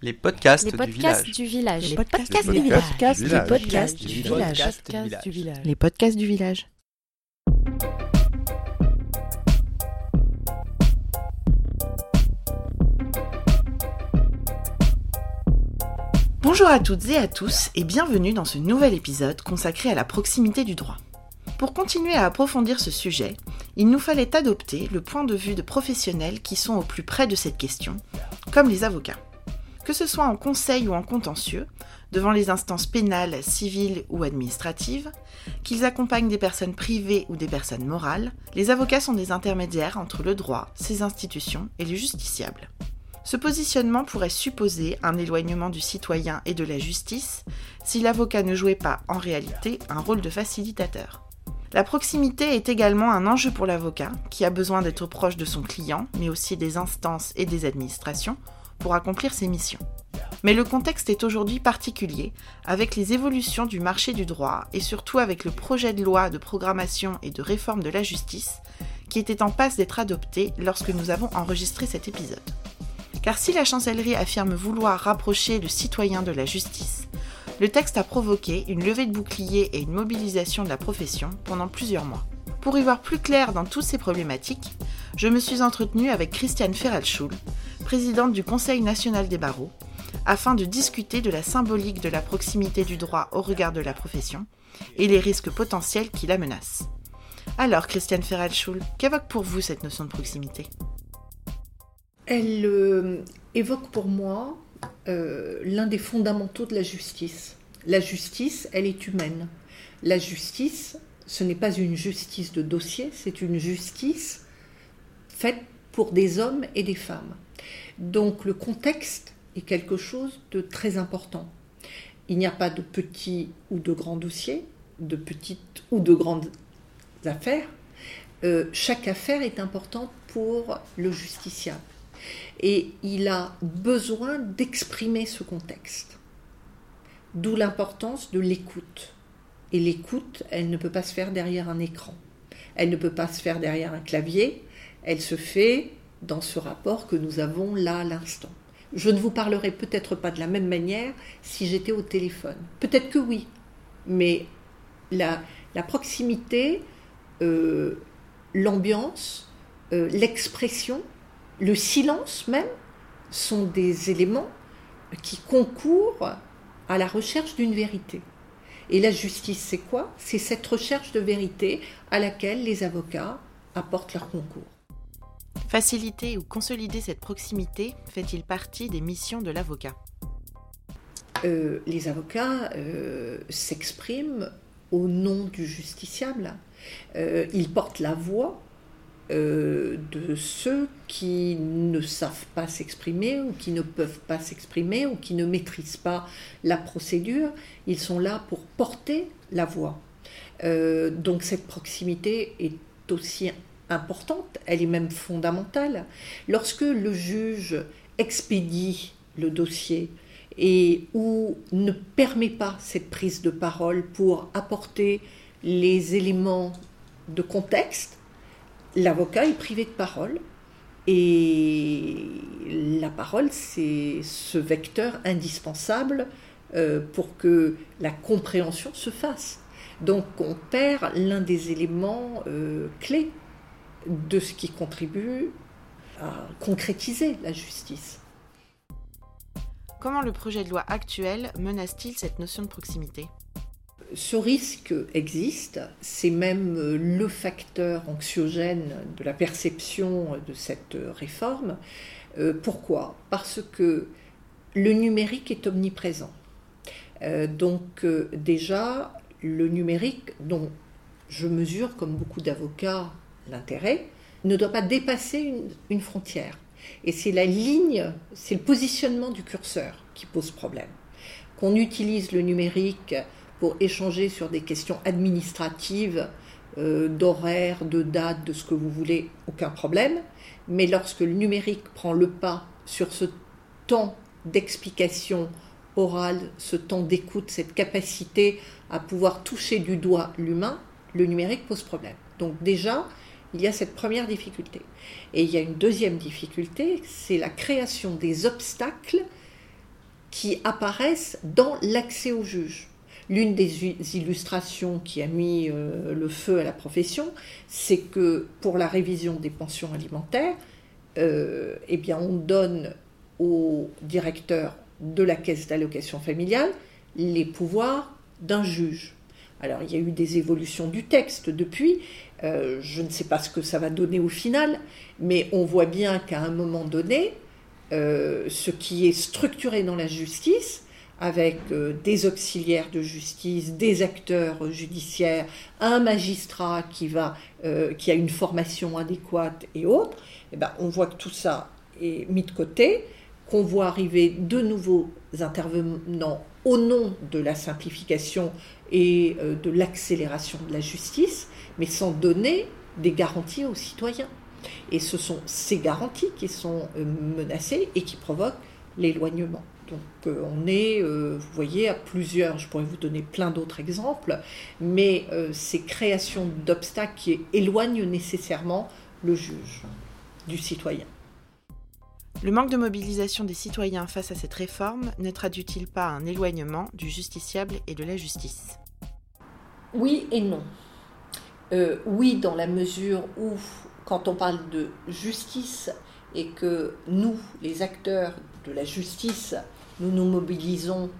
Les podcasts, Les du podcasts village. du village. Les podcasts du village. podcasts Du du village. podcast Du du village. village. Podcast du village. Les podcasts du village. Bonjour à toutes et à tous et bienvenue dans ce nouvel épisode consacré à la proximité du droit. Pour continuer à approfondir ce sujet, il nous fallait adopter le point de vue de professionnels qui sont au plus près de cette question, comme les avocats. Que ce soit en conseil ou en contentieux, devant les instances pénales, civiles ou administratives, qu'ils accompagnent des personnes privées ou des personnes morales, les avocats sont des intermédiaires entre le droit, ses institutions et les justiciables. Ce positionnement pourrait supposer un éloignement du citoyen et de la justice si l'avocat ne jouait pas en réalité un rôle de facilitateur. La proximité est également un enjeu pour l'avocat, qui a besoin d'être proche de son client, mais aussi des instances et des administrations, pour accomplir ses missions. Mais le contexte est aujourd'hui particulier, avec les évolutions du marché du droit et surtout avec le projet de loi de programmation et de réforme de la justice, qui était en passe d'être adopté lorsque nous avons enregistré cet épisode. Car si la chancellerie affirme vouloir rapprocher le citoyen de la justice, le texte a provoqué une levée de boucliers et une mobilisation de la profession pendant plusieurs mois. Pour y voir plus clair dans toutes ces problématiques, je me suis entretenue avec Christiane Ferralschul, présidente du Conseil national des barreaux, afin de discuter de la symbolique de la proximité du droit au regard de la profession et les risques potentiels qui la menacent. Alors, Christiane Ferralschul, qu'évoque pour vous cette notion de proximité? Elle euh, évoque pour moi euh, l'un des fondamentaux de la justice. La justice, elle est humaine. La justice, ce n'est pas une justice de dossier, c'est une justice faite pour des hommes et des femmes. Donc le contexte est quelque chose de très important. Il n'y a pas de petits ou de grands dossiers, de petites ou de grandes affaires. Euh, chaque affaire est importante pour le justiciable. Et il a besoin d'exprimer ce contexte. D'où l'importance de l'écoute. Et l'écoute, elle ne peut pas se faire derrière un écran. Elle ne peut pas se faire derrière un clavier. Elle se fait dans ce rapport que nous avons là à l'instant. Je ne vous parlerai peut-être pas de la même manière si j'étais au téléphone. Peut-être que oui, mais la, proximité, euh, l'ambiance, euh, l'expression, le silence même sont des éléments qui concourent à la recherche d'une vérité. Et la justice, c'est quoi? C'est cette recherche de vérité à laquelle les avocats apportent leur concours. Faciliter ou consolider cette proximité fait-il partie des missions de l'avocat? Euh, les avocats euh, s'expriment au nom du justiciable. Euh, ils portent la voix de ceux qui ne savent pas s'exprimer ou qui ne peuvent pas s'exprimer ou qui ne maîtrisent pas la procédure. Ils sont là pour porter la voix. Donc cette proximité est aussi importante, elle est même fondamentale. Lorsque le juge expédie le dossier et ou ne permet pas cette prise de parole pour apporter les éléments de contexte, l'avocat est privé de parole et la parole, c'est ce vecteur indispensable euh, pour que la compréhension se fasse. Donc on perd l'un des éléments euh, clés de ce qui contribue à concrétiser la justice. Comment le projet de loi actuel menace-t-il cette notion de proximité? Ce risque existe, c'est même euh, le facteur anxiogène de la perception de cette réforme. Euh, pourquoi? Parce que le numérique est omniprésent. Euh, donc euh, déjà, le numérique, dont je mesure comme beaucoup d'avocats l'intérêt, ne doit pas dépasser une, frontière. Et c'est la ligne, c'est le positionnement du curseur qui pose problème. Qu'on utilise le numérique pour échanger sur des questions administratives, euh, d'horaire, de date, de ce que vous voulez, aucun problème. Mais lorsque le numérique prend le pas sur ce temps d'explication orale, ce temps d'écoute, cette capacité à pouvoir toucher du doigt l'humain, le numérique pose problème. Donc déjà, il y a cette première difficulté. Et il y a une deuxième difficulté, c'est la création des obstacles qui apparaissent dans l'accès au juge. L'une des illustrations qui a mis euh, le feu à la profession, c'est que pour la révision des pensions alimentaires, euh, eh on donne au directeur de la caisse d'allocation familiale les pouvoirs d'un juge. Alors il y a eu des évolutions du texte depuis, euh, je ne sais pas ce que ça va donner au final, mais on voit bien qu'à un moment donné, ce qui est structuré dans la justice, avec euh, des auxiliaires de justice, des acteurs judiciaires, un magistrat euh, qui a une formation adéquate et autres, eh ben, on voit que tout ça est mis de côté, qu'on voit arriver de nouveaux intervenants au nom de la simplification et euh, de l'accélération de la justice, mais sans donner des garanties aux citoyens. Et ce sont ces garanties qui sont menacées et qui provoquent l'éloignement. Donc euh, on est, euh, vous voyez, à plusieurs, je pourrais vous donner plein d'autres exemples, mais euh, ces créations d'obstacles qui éloignent nécessairement le juge du citoyen. Le manque de mobilisation des citoyens face à cette réforme ne traduit-il pas un éloignement du justiciable et de la justice? Oui et non. oui, dans la mesure où, quand on parle de justice et que nous, les acteurs de la justice, nous nous mobilisons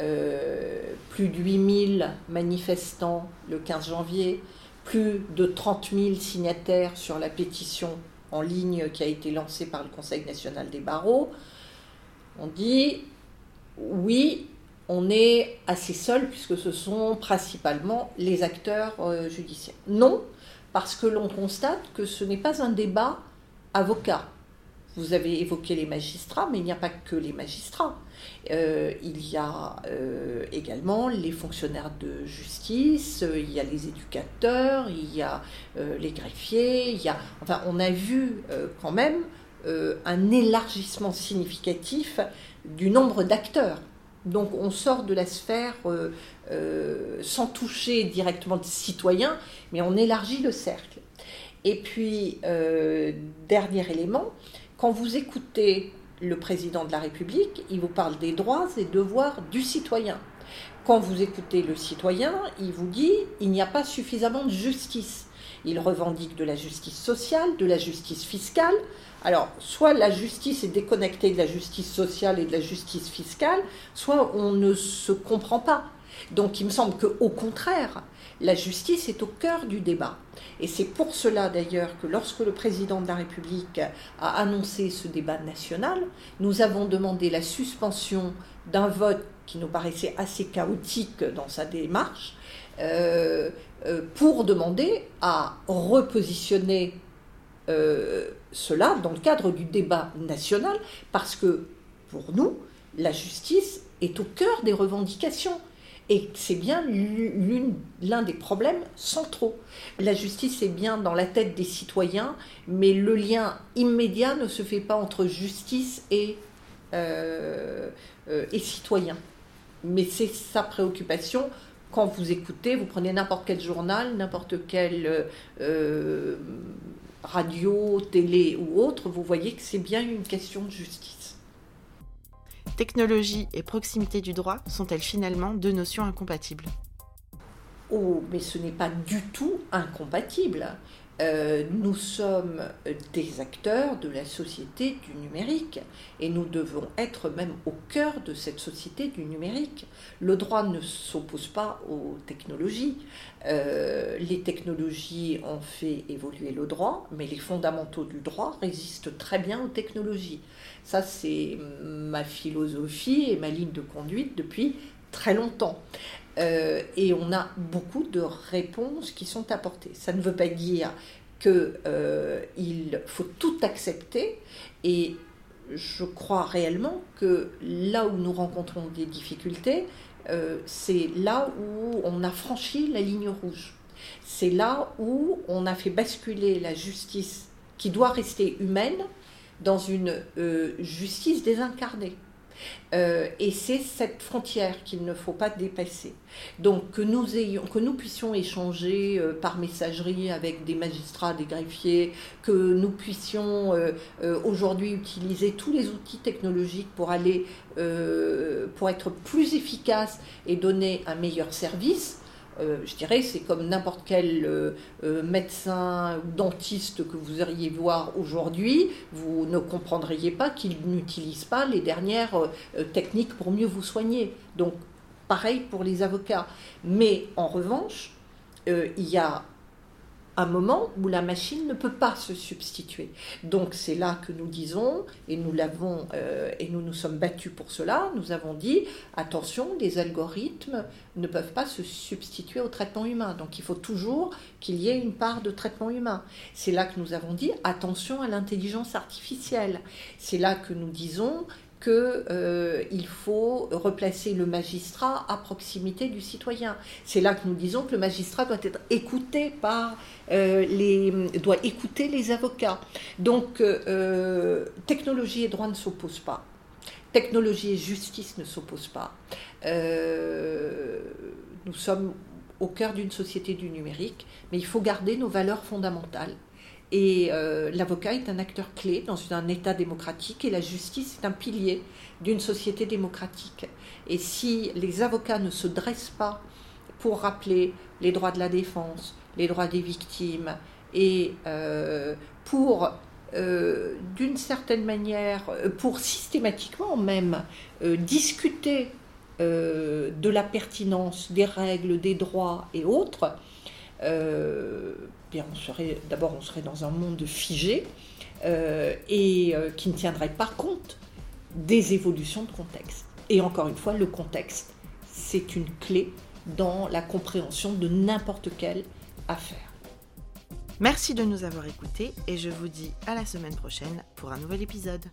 euh, plus de 8000 manifestants le 15 janvier, plus de 30 000 signataires sur la pétition en ligne qui a été lancée par le Conseil national des barreaux. On dit oui, on est assez seul puisque ce sont principalement les acteurs euh, judiciaires. Non, parce que l'on constate que ce n'est pas un débat avocat. Vous avez évoqué les magistrats, mais il n'y a pas que les magistrats. Euh, il y a euh, également les fonctionnaires de justice, il y a les éducateurs, il y a euh, les greffiers, il y a, enfin, on a vu quand même un élargissement significatif du nombre d'acteurs. Donc on sort de la sphère sans toucher directement des citoyens, mais on élargit le cercle. Et puis, dernier élément, quand vous écoutez le président de la République, il vous parle des droits et devoirs du citoyen. Quand vous écoutez le citoyen, il vous dit il n'y a pas suffisamment de justice. Il revendique de la justice sociale, de la justice fiscale. Alors, soit la justice est déconnectée de la justice sociale et de la justice fiscale, soit on ne se comprend pas. Donc, il me semble qu'au contraire, la justice est au cœur du débat. Et c'est pour cela d'ailleurs que lorsque le président de la République a annoncé ce débat national, nous avons demandé la suspension d'un vote qui nous paraissait assez chaotique dans sa démarche, euh, euh, pour demander à repositionner euh, cela dans le cadre du débat national, parce que pour nous, la justice est au cœur des revendications. Et c'est bien l'un des problèmes centraux. La justice est bien dans la tête des citoyens, mais le lien immédiat ne se fait pas entre justice et, euh, euh, citoyen. Mais c'est sa préoccupation. Quand vous écoutez, vous prenez n'importe quel journal, n'importe quelle euh, radio, télé ou autre, vous voyez que c'est bien une question de justice. Technologie et proximité du droit sont-elles finalement deux notions incompatibles? Oh, mais ce n'est pas du tout incompatible. Euh, nous sommes des acteurs de la société du numérique et nous devons être même au cœur de cette société du numérique. Le droit ne s'oppose pas aux technologies. Euh, les technologies ont fait évoluer le droit, mais les fondamentaux du droit résistent très bien aux technologies. Ça, c'est ma philosophie et ma ligne de conduite depuis très longtemps. Euh, et on a beaucoup de réponses qui sont apportées. Ça ne veut pas dire qu'il euh, faut tout accepter et je crois réellement que là où nous rencontrons des difficultés, euh, c'est là où on a franchi la ligne rouge. C'est là où on a fait basculer la justice qui doit rester humaine dans une justice désincarnée. Euh, et c'est cette frontière qu'il ne faut pas dépasser. Donc que nous, que nous puissions échanger euh, par messagerie avec des magistrats, des greffiers, que nous puissions euh, aujourd'hui utiliser tous les outils technologiques pour aller pour être plus efficace et donner un meilleur service, euh, je dirais, c'est comme n'importe quel euh, euh, médecin ou dentiste que vous iriez voir aujourd'hui, vous ne comprendriez pas qu'il n'utilise pas les dernières techniques pour mieux vous soigner. Donc, pareil pour les avocats. Mais en revanche, il y a un moment où la machine ne peut pas se substituer. Donc c'est là que nous disons, et nous l'avons, euh, et nous nous sommes battus pour cela, nous avons dit, attention, les algorithmes ne peuvent pas se substituer au traitement humain. Donc il faut toujours qu'il y ait une part de traitement humain. C'est là que nous avons dit, attention à l'intelligence artificielle. C'est là que nous disons, qu'il euh, faut replacer le magistrat à proximité du citoyen. C'est là que nous disons que le magistrat doit être écouté par euh, les, doit écouter les avocats. Donc euh, technologie et droit ne s'opposent pas. Technologie et justice ne s'opposent pas. nous sommes au cœur d'une société du numérique, mais il faut garder nos valeurs fondamentales. Et euh, l'avocat est un acteur clé dans un État démocratique et la justice est un pilier d'une société démocratique. Et si les avocats ne se dressent pas pour rappeler les droits de la défense, les droits des victimes, et euh, pour, euh, d'une certaine manière, pour systématiquement même discuter de la pertinence des règles, des droits et autres, on serait d'abord on serait dans un monde figé euh, et euh, qui ne tiendrait pas compte des évolutions de contexte. Et encore une fois, le contexte, c'est une clé dans la compréhension de n'importe quelle affaire. Merci de nous avoir écoutés et je vous dis à la semaine prochaine pour un nouvel épisode.